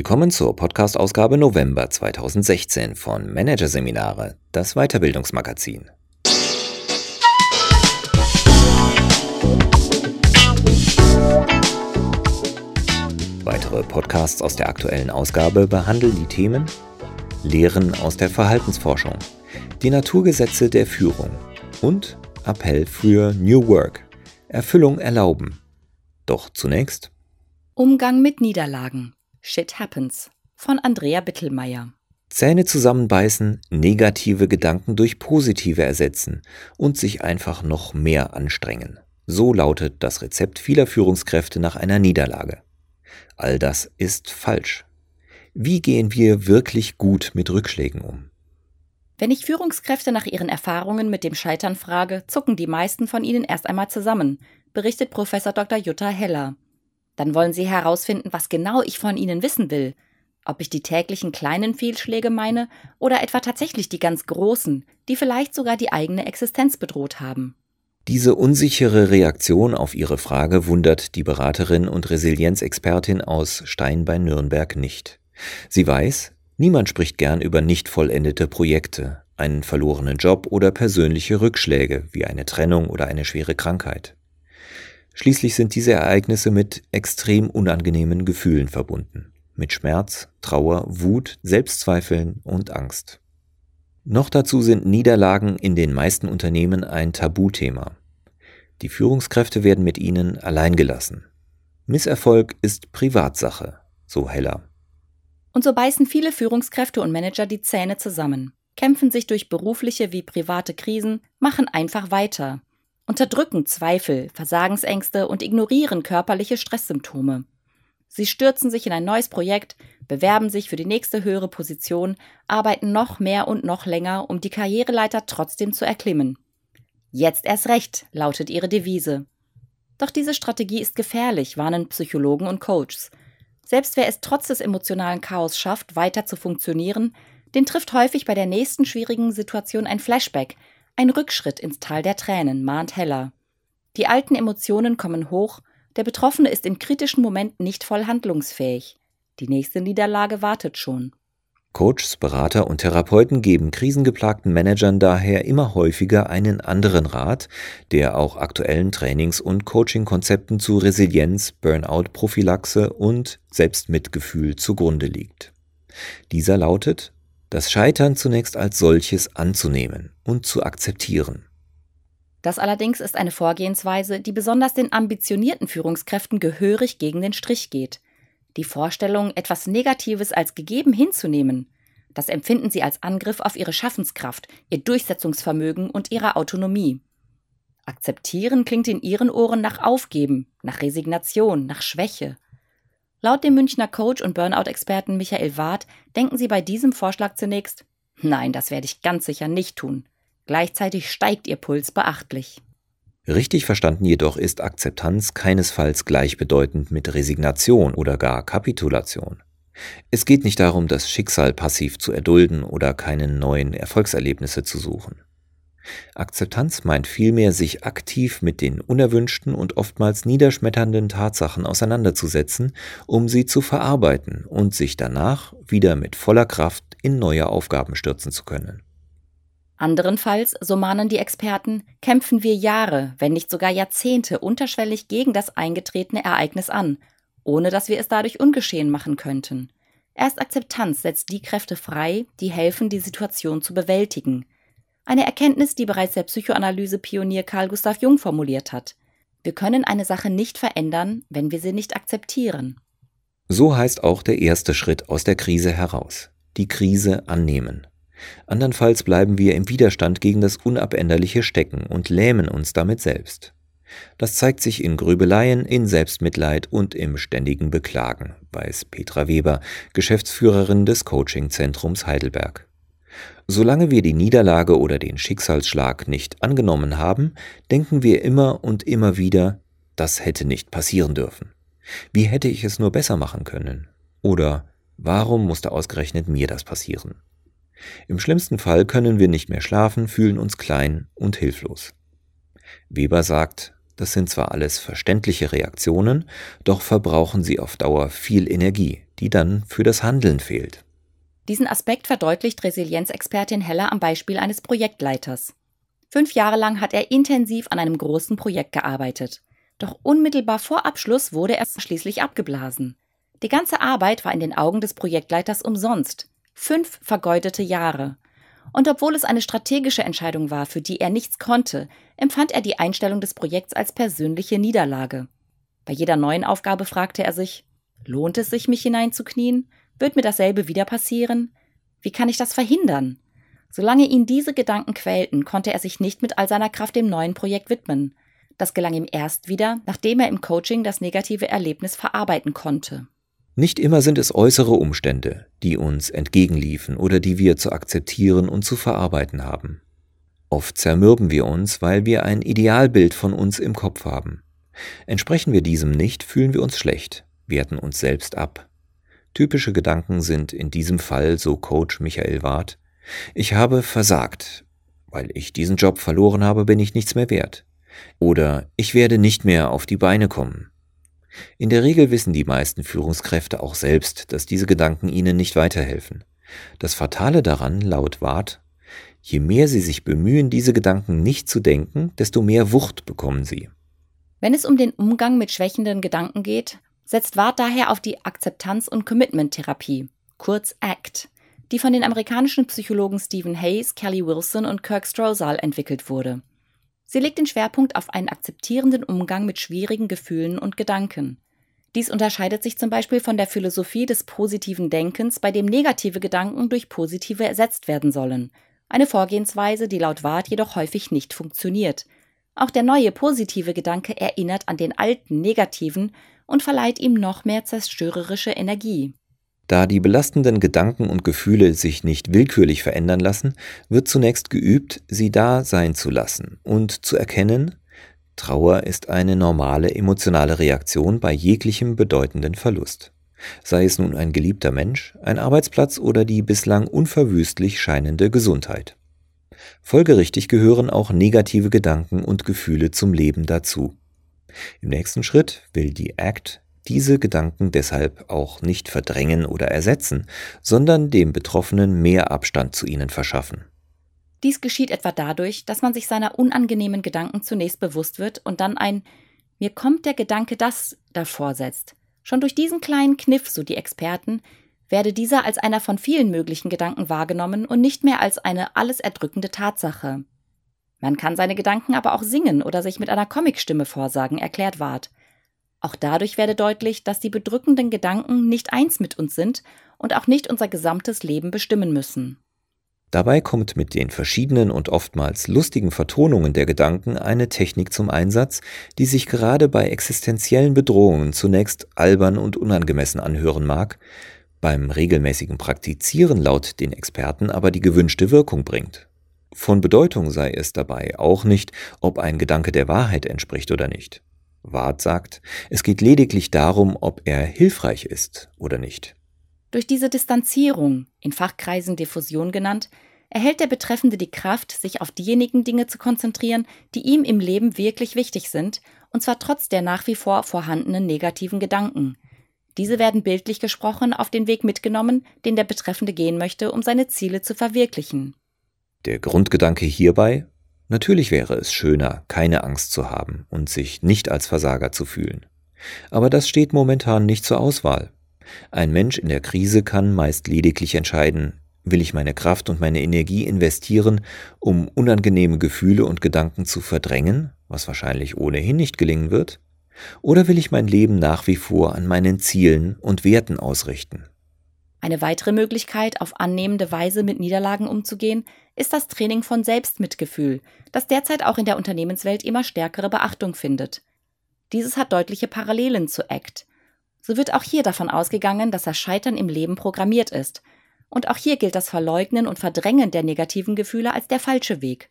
Willkommen zur Podcast-Ausgabe November 2016 von Managerseminare, das Weiterbildungsmagazin. Weitere Podcasts aus der aktuellen Ausgabe behandeln die Themen Lehren aus der Verhaltensforschung, die Naturgesetze der Führung und Appell für New Work, Erfüllung erlauben. Doch zunächst Umgang mit Niederlagen. Shit Happens von Andrea Bittelmeier. Zähne zusammenbeißen, negative Gedanken durch positive ersetzen und sich einfach noch mehr anstrengen. So lautet das Rezept vieler Führungskräfte nach einer Niederlage. All das ist falsch. Wie gehen wir wirklich gut mit Rückschlägen um? Wenn ich Führungskräfte nach ihren Erfahrungen mit dem Scheitern frage, zucken die meisten von ihnen erst einmal zusammen, berichtet Professor Dr. Jutta Heller. Dann wollen Sie herausfinden, was genau ich von Ihnen wissen will. Ob ich die täglichen kleinen Fehlschläge meine oder etwa tatsächlich die ganz großen, die vielleicht sogar die eigene Existenz bedroht haben. Diese unsichere Reaktion auf Ihre Frage wundert die Beraterin und Resilienzexpertin aus Stein bei Nürnberg nicht. Sie weiß, niemand spricht gern über nicht vollendete Projekte, einen verlorenen Job oder persönliche Rückschläge wie eine Trennung oder eine schwere Krankheit. Schließlich sind diese Ereignisse mit extrem unangenehmen Gefühlen verbunden. Mit Schmerz, Trauer, Wut, Selbstzweifeln und Angst. Noch dazu sind Niederlagen in den meisten Unternehmen ein Tabuthema. Die Führungskräfte werden mit ihnen alleingelassen. Misserfolg ist Privatsache, so Heller. Und so beißen viele Führungskräfte und Manager die Zähne zusammen, kämpfen sich durch berufliche wie private Krisen, machen einfach weiter, unterdrücken Zweifel, Versagensängste und ignorieren körperliche Stresssymptome. Sie stürzen sich in ein neues Projekt, bewerben sich für die nächste höhere Position, arbeiten noch mehr und noch länger, um die Karriereleiter trotzdem zu erklimmen. Jetzt erst recht, lautet ihre Devise. Doch diese Strategie ist gefährlich, warnen Psychologen und Coaches. Selbst wer es trotz des emotionalen Chaos schafft, weiter zu funktionieren, den trifft häufig bei der nächsten schwierigen Situation ein Flashback, ein Rückschritt ins Tal der Tränen mahnt Heller. Die alten Emotionen kommen hoch, der Betroffene ist im kritischen Moment nicht voll handlungsfähig. Die nächste Niederlage wartet schon. Coaches, Berater und Therapeuten geben krisengeplagten Managern daher immer häufiger einen anderen Rat, der auch aktuellen Trainings- und Coaching-Konzepten zu Resilienz, Burnout-Prophylaxe und Selbstmitgefühl zugrunde liegt. Dieser lautet das Scheitern zunächst als solches anzunehmen und zu akzeptieren. Das allerdings ist eine Vorgehensweise, die besonders den ambitionierten Führungskräften gehörig gegen den Strich geht. Die Vorstellung, etwas Negatives als gegeben hinzunehmen, das empfinden sie als Angriff auf ihre Schaffenskraft, ihr Durchsetzungsvermögen und ihre Autonomie. Akzeptieren klingt in ihren Ohren nach Aufgeben, nach Resignation, nach Schwäche. Laut dem Münchner Coach und Burnout-Experten Michael Ward denken Sie bei diesem Vorschlag zunächst, nein, das werde ich ganz sicher nicht tun. Gleichzeitig steigt Ihr Puls beachtlich. Richtig verstanden jedoch ist Akzeptanz keinesfalls gleichbedeutend mit Resignation oder gar Kapitulation. Es geht nicht darum, das Schicksal passiv zu erdulden oder keine neuen Erfolgserlebnisse zu suchen. Akzeptanz meint vielmehr, sich aktiv mit den unerwünschten und oftmals niederschmetternden Tatsachen auseinanderzusetzen, um sie zu verarbeiten und sich danach wieder mit voller Kraft in neue Aufgaben stürzen zu können. Anderenfalls, so mahnen die Experten, kämpfen wir Jahre, wenn nicht sogar Jahrzehnte unterschwellig gegen das eingetretene Ereignis an, ohne dass wir es dadurch ungeschehen machen könnten. Erst Akzeptanz setzt die Kräfte frei, die helfen, die Situation zu bewältigen – eine Erkenntnis, die bereits der Psychoanalyse-Pionier Carl Gustav Jung formuliert hat. Wir können eine Sache nicht verändern, wenn wir sie nicht akzeptieren. So heißt auch der erste Schritt aus der Krise heraus. Die Krise annehmen. Andernfalls bleiben wir im Widerstand gegen das Unabänderliche stecken und lähmen uns damit selbst. Das zeigt sich in Grübeleien, in Selbstmitleid und im ständigen Beklagen, weiß Petra Weber, Geschäftsführerin des Coaching-Zentrums Heidelberg. Solange wir die Niederlage oder den Schicksalsschlag nicht angenommen haben, denken wir immer und immer wieder, das hätte nicht passieren dürfen. Wie hätte ich es nur besser machen können? Oder warum musste ausgerechnet mir das passieren? Im schlimmsten Fall können wir nicht mehr schlafen, fühlen uns klein und hilflos. Weber sagt, Das sind zwar alles verständliche Reaktionen, doch verbrauchen sie auf Dauer viel Energie, die dann für das Handeln fehlt. Diesen Aspekt verdeutlicht Resilienzexpertin Heller am Beispiel eines Projektleiters. Fünf Jahre lang hat er intensiv an einem großen Projekt gearbeitet. Doch unmittelbar vor Abschluss wurde er schließlich abgeblasen. Die ganze Arbeit war in den Augen des Projektleiters umsonst. Fünf vergeudete Jahre. Und obwohl es eine strategische Entscheidung war, für die er nichts konnte, empfand er die Einstellung des Projekts als persönliche Niederlage. Bei jeder neuen Aufgabe fragte er sich, lohnt es sich, mich hineinzuknien? Wird mir dasselbe wieder passieren? Wie kann ich das verhindern? Solange ihn diese Gedanken quälten, konnte er sich nicht mit all seiner Kraft dem neuen Projekt widmen. Das gelang ihm erst wieder, nachdem er im Coaching das negative Erlebnis verarbeiten konnte. Nicht immer sind es äußere Umstände, die uns entgegenliefen oder die wir zu akzeptieren und zu verarbeiten haben. Oft zermürben wir uns, weil wir ein Idealbild von uns im Kopf haben. Entsprechen wir diesem nicht, fühlen wir uns schlecht, werten uns selbst ab. Typische Gedanken sind in diesem Fall, so Coach Michael Ward, ich habe versagt. Weil ich diesen Job verloren habe, bin ich nichts mehr wert. Oder ich werde nicht mehr auf die Beine kommen. In der Regel wissen die meisten Führungskräfte auch selbst, dass diese Gedanken ihnen nicht weiterhelfen. Das Fatale daran, laut Ward, je mehr sie sich bemühen, diese Gedanken nicht zu denken, desto mehr Wucht bekommen sie. Wenn es um den Umgang mit schwächenden Gedanken geht, setzt Ward daher auf die Akzeptanz- und Commitment-Therapie, kurz ACT, die von den amerikanischen Psychologen Stephen Hayes, Kelly Wilson und Kirk Strozal entwickelt wurde. Sie legt den Schwerpunkt auf einen akzeptierenden Umgang mit schwierigen Gefühlen und Gedanken. Dies unterscheidet sich zum Beispiel von der Philosophie des positiven Denkens, bei dem negative Gedanken durch positive ersetzt werden sollen. Eine Vorgehensweise, die laut Ward jedoch häufig nicht funktioniert. Auch der neue positive Gedanke erinnert an den alten negativen und verleiht ihm noch mehr zerstörerische Energie. Da die belastenden Gedanken und Gefühle sich nicht willkürlich verändern lassen, wird zunächst geübt, sie da sein zu lassen und zu erkennen, Trauer ist eine normale emotionale Reaktion bei jeglichem bedeutenden Verlust. Sei es nun ein geliebter Mensch, ein Arbeitsplatz oder die bislang unverwüstlich scheinende Gesundheit. Folgerichtig gehören auch negative Gedanken und Gefühle zum Leben dazu. Im nächsten Schritt will die ACT diese Gedanken deshalb auch nicht verdrängen oder ersetzen, sondern dem Betroffenen mehr Abstand zu ihnen verschaffen. Dies geschieht etwa dadurch, dass man sich seiner unangenehmen Gedanken zunächst bewusst wird und dann ein Mir kommt der Gedanke das davor setzt. Schon durch diesen kleinen Kniff, so die Experten, werde dieser als einer von vielen möglichen Gedanken wahrgenommen und nicht mehr als eine alles erdrückende Tatsache. Man kann seine Gedanken aber auch singen oder sich mit einer Comicstimme vorsagen, erklärt Ward. Auch dadurch werde deutlich, dass die bedrückenden Gedanken nicht eins mit uns sind und auch nicht unser gesamtes Leben bestimmen müssen. Dabei kommt mit den verschiedenen und oftmals lustigen Vertonungen der Gedanken eine Technik zum Einsatz, die sich gerade bei existenziellen Bedrohungen zunächst albern und unangemessen anhören mag, beim regelmäßigen Praktizieren laut den Experten aber die gewünschte Wirkung bringt. Von Bedeutung sei es dabei auch nicht, ob ein Gedanke der Wahrheit entspricht oder nicht. Ward sagt, es geht lediglich darum, ob er hilfreich ist oder nicht. Durch diese Distanzierung, in Fachkreisen Diffusion genannt, erhält der Betreffende die Kraft, sich auf diejenigen Dinge zu konzentrieren, die ihm im Leben wirklich wichtig sind, und zwar trotz der nach wie vor vorhandenen negativen Gedanken. Diese werden bildlich gesprochen auf den Weg mitgenommen, den der Betreffende gehen möchte, um seine Ziele zu verwirklichen. Der Grundgedanke hierbei Natürlich wäre es schöner, keine Angst zu haben und sich nicht als Versager zu fühlen. Aber das steht momentan nicht zur Auswahl. Ein Mensch in der Krise kann meist lediglich entscheiden, will ich meine Kraft und meine Energie investieren, um unangenehme Gefühle und Gedanken zu verdrängen, was wahrscheinlich ohnehin nicht gelingen wird, oder will ich mein Leben nach wie vor an meinen Zielen und Werten ausrichten? Eine weitere Möglichkeit, auf annehmende Weise mit Niederlagen umzugehen, ist das Training von Selbstmitgefühl, das derzeit auch in der Unternehmenswelt immer stärkere Beachtung findet. Dieses hat deutliche Parallelen zu ACT. So wird auch hier davon ausgegangen, dass das Scheitern im Leben programmiert ist. Und auch hier gilt das Verleugnen und Verdrängen der negativen Gefühle als der falsche Weg.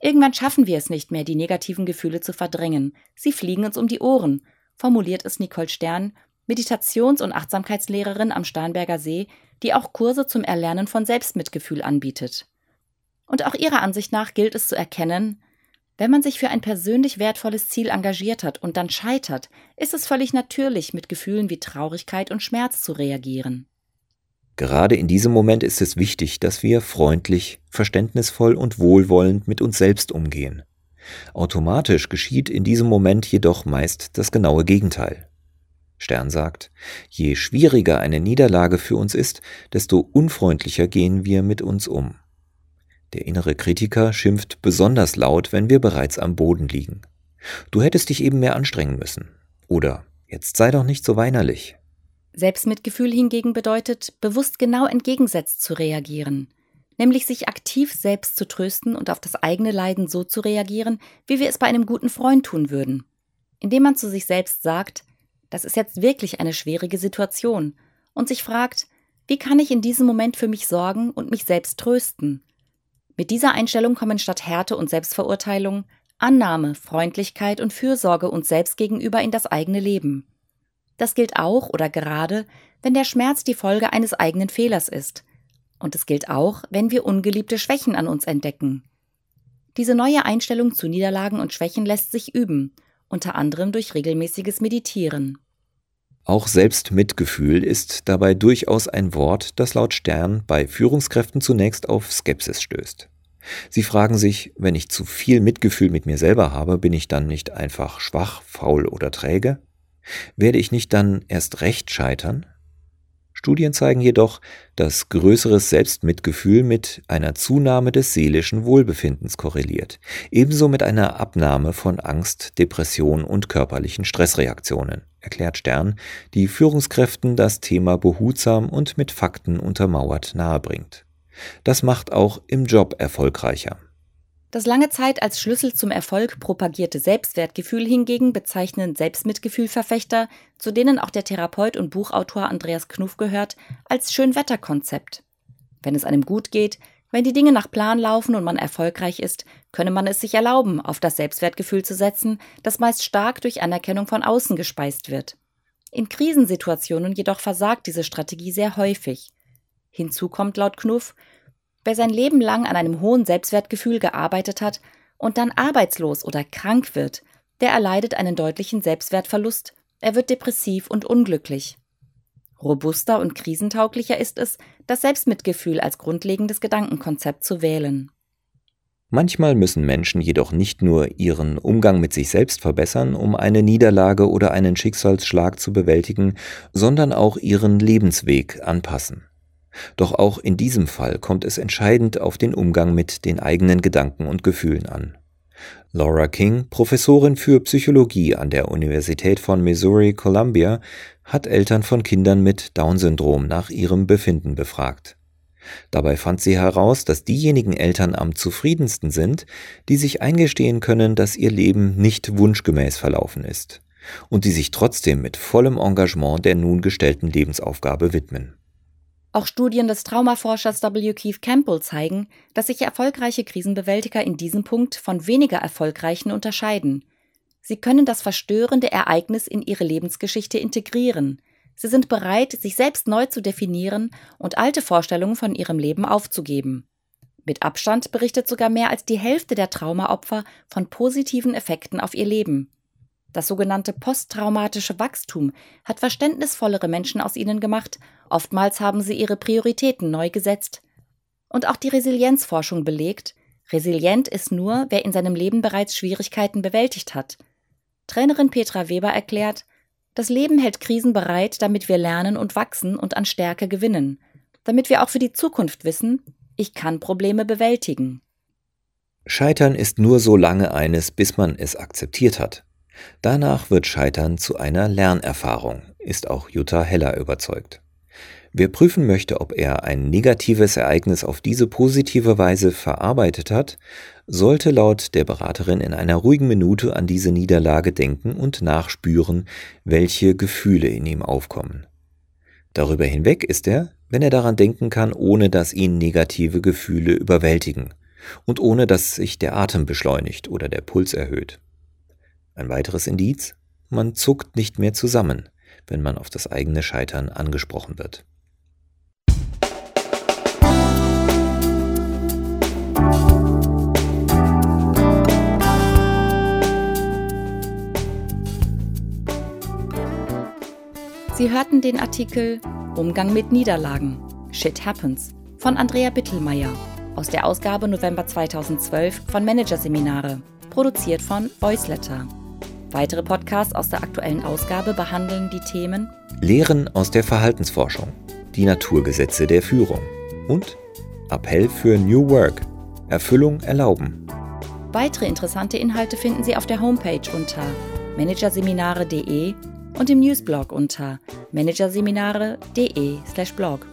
Irgendwann schaffen wir es nicht mehr, die negativen Gefühle zu verdrängen. Sie fliegen uns um die Ohren, formuliert es Nicole Stern, Meditations- und Achtsamkeitslehrerin am Starnberger See, die auch Kurse zum Erlernen von Selbstmitgefühl anbietet. Und auch ihrer Ansicht nach gilt es zu erkennen, Wenn man sich für ein persönlich wertvolles Ziel engagiert hat und dann scheitert, ist es völlig natürlich, mit Gefühlen wie Traurigkeit und Schmerz zu reagieren. Gerade in diesem Moment ist es wichtig, dass wir freundlich, verständnisvoll und wohlwollend mit uns selbst umgehen. Automatisch geschieht in diesem Moment jedoch meist das genaue Gegenteil. Stern sagt, je schwieriger eine Niederlage für uns ist, desto unfreundlicher gehen wir mit uns um. Der innere Kritiker schimpft besonders laut, wenn wir bereits am Boden liegen. Du hättest dich eben mehr anstrengen müssen. Oder jetzt sei doch nicht so weinerlich. Selbstmitgefühl hingegen bedeutet, bewusst genau entgegensetzt zu reagieren, nämlich sich aktiv selbst zu trösten und auf das eigene Leiden so zu reagieren, wie wir es bei einem guten Freund tun würden. Indem man zu sich selbst sagt, das ist jetzt wirklich eine schwierige Situation, und sich fragt, wie kann ich in diesem Moment für mich sorgen und mich selbst trösten? Mit dieser Einstellung kommen statt Härte und Selbstverurteilung Annahme, Freundlichkeit und Fürsorge uns selbst gegenüber in das eigene Leben. Das gilt auch oder gerade, wenn der Schmerz die Folge eines eigenen Fehlers ist. Und es gilt auch, wenn wir ungeliebte Schwächen an uns entdecken. Diese neue Einstellung zu Niederlagen und Schwächen lässt sich üben, unter anderem durch regelmäßiges Meditieren. Auch Selbstmitgefühl ist dabei durchaus ein Wort, das laut Stern bei Führungskräften zunächst auf Skepsis stößt. Sie fragen sich, wenn ich zu viel Mitgefühl mit mir selber habe, bin ich dann nicht einfach schwach, faul oder träge? Werde ich nicht dann erst recht scheitern? Studien zeigen jedoch, dass größeres Selbstmitgefühl mit einer Zunahme des seelischen Wohlbefindens korreliert, ebenso mit einer Abnahme von Angst, Depression und körperlichen Stressreaktionen, erklärt Stern, die Führungskräften das Thema behutsam und mit Fakten untermauert nahebringt. Das macht auch im Job erfolgreicher. Das lange Zeit als Schlüssel zum Erfolg propagierte Selbstwertgefühl hingegen bezeichnen Selbstmitgefühlverfechter, zu denen auch der Therapeut und Buchautor Andreas Knuff gehört, als Schönwetterkonzept. Wenn es einem gut geht, wenn die Dinge nach Plan laufen und man erfolgreich ist, könne man es sich erlauben, auf das Selbstwertgefühl zu setzen, das meist stark durch Anerkennung von außen gespeist wird. In Krisensituationen jedoch versagt diese Strategie sehr häufig. Hinzu kommt laut Knuff, Wer sein Leben lang an einem hohen Selbstwertgefühl gearbeitet hat und dann arbeitslos oder krank wird, der erleidet einen deutlichen Selbstwertverlust, er wird depressiv und unglücklich. Robuster und krisentauglicher ist es, das Selbstmitgefühl als grundlegendes Gedankenkonzept zu wählen. Manchmal müssen Menschen jedoch nicht nur ihren Umgang mit sich selbst verbessern, um eine Niederlage oder einen Schicksalsschlag zu bewältigen, sondern auch ihren Lebensweg anpassen. Doch auch in diesem Fall kommt es entscheidend auf den Umgang mit den eigenen Gedanken und Gefühlen an. Laura King, Professorin für Psychologie an der Universität von Missouri Columbia, hat Eltern von Kindern mit Down-Syndrom nach ihrem Befinden befragt. Dabei fand sie heraus, dass diejenigen Eltern am zufriedensten sind, die sich eingestehen können, dass ihr Leben nicht wunschgemäß verlaufen ist und die sich trotzdem mit vollem Engagement der nun gestellten Lebensaufgabe widmen. Auch Studien des Traumaforschers W. Keith Campbell zeigen, dass sich erfolgreiche Krisenbewältiger in diesem Punkt von weniger erfolgreichen unterscheiden. Sie können das verstörende Ereignis in ihre Lebensgeschichte integrieren. Sie sind bereit, sich selbst neu zu definieren und alte Vorstellungen von ihrem Leben aufzugeben. Mit Abstand berichtet sogar mehr als die Hälfte der Traumaopfer von positiven Effekten auf ihr Leben. Das sogenannte posttraumatische Wachstum hat verständnisvollere Menschen aus ihnen gemacht, oftmals haben sie ihre Prioritäten neu gesetzt. Und auch die Resilienzforschung belegt, resilient ist nur, wer in seinem Leben bereits Schwierigkeiten bewältigt hat. Trainerin Petra Weber erklärt, das Leben hält Krisen bereit, damit wir lernen und wachsen und an Stärke gewinnen, damit wir auch für die Zukunft wissen, ich kann Probleme bewältigen. Scheitern ist nur so lange eines, bis man es akzeptiert hat. Danach wird Scheitern zu einer Lernerfahrung, ist auch Jutta Heller überzeugt. Wer prüfen möchte, ob er ein negatives Ereignis auf diese positive Weise verarbeitet hat, sollte laut der Beraterin in einer ruhigen Minute an diese Niederlage denken und nachspüren, welche Gefühle in ihm aufkommen. Darüber hinweg ist er, wenn er daran denken kann, ohne dass ihn negative Gefühle überwältigen und ohne dass sich der Atem beschleunigt oder der Puls erhöht. Ein weiteres Indiz? Man zuckt nicht mehr zusammen, wenn man auf das eigene Scheitern angesprochen wird. Sie hörten den Artikel Umgang mit Niederlagen. Shit happens von Andrea Bittelmeier aus der Ausgabe November 2012 von Managerseminare, produziert von Voiceletter. Weitere Podcasts aus der aktuellen Ausgabe behandeln die Themen Lehren aus der Verhaltensforschung, die Naturgesetze der Führung und Appell für New Work, Erfüllung erlauben. Weitere interessante Inhalte finden Sie auf der Homepage unter managerseminare.de und im Newsblog unter managerseminare.de/blog.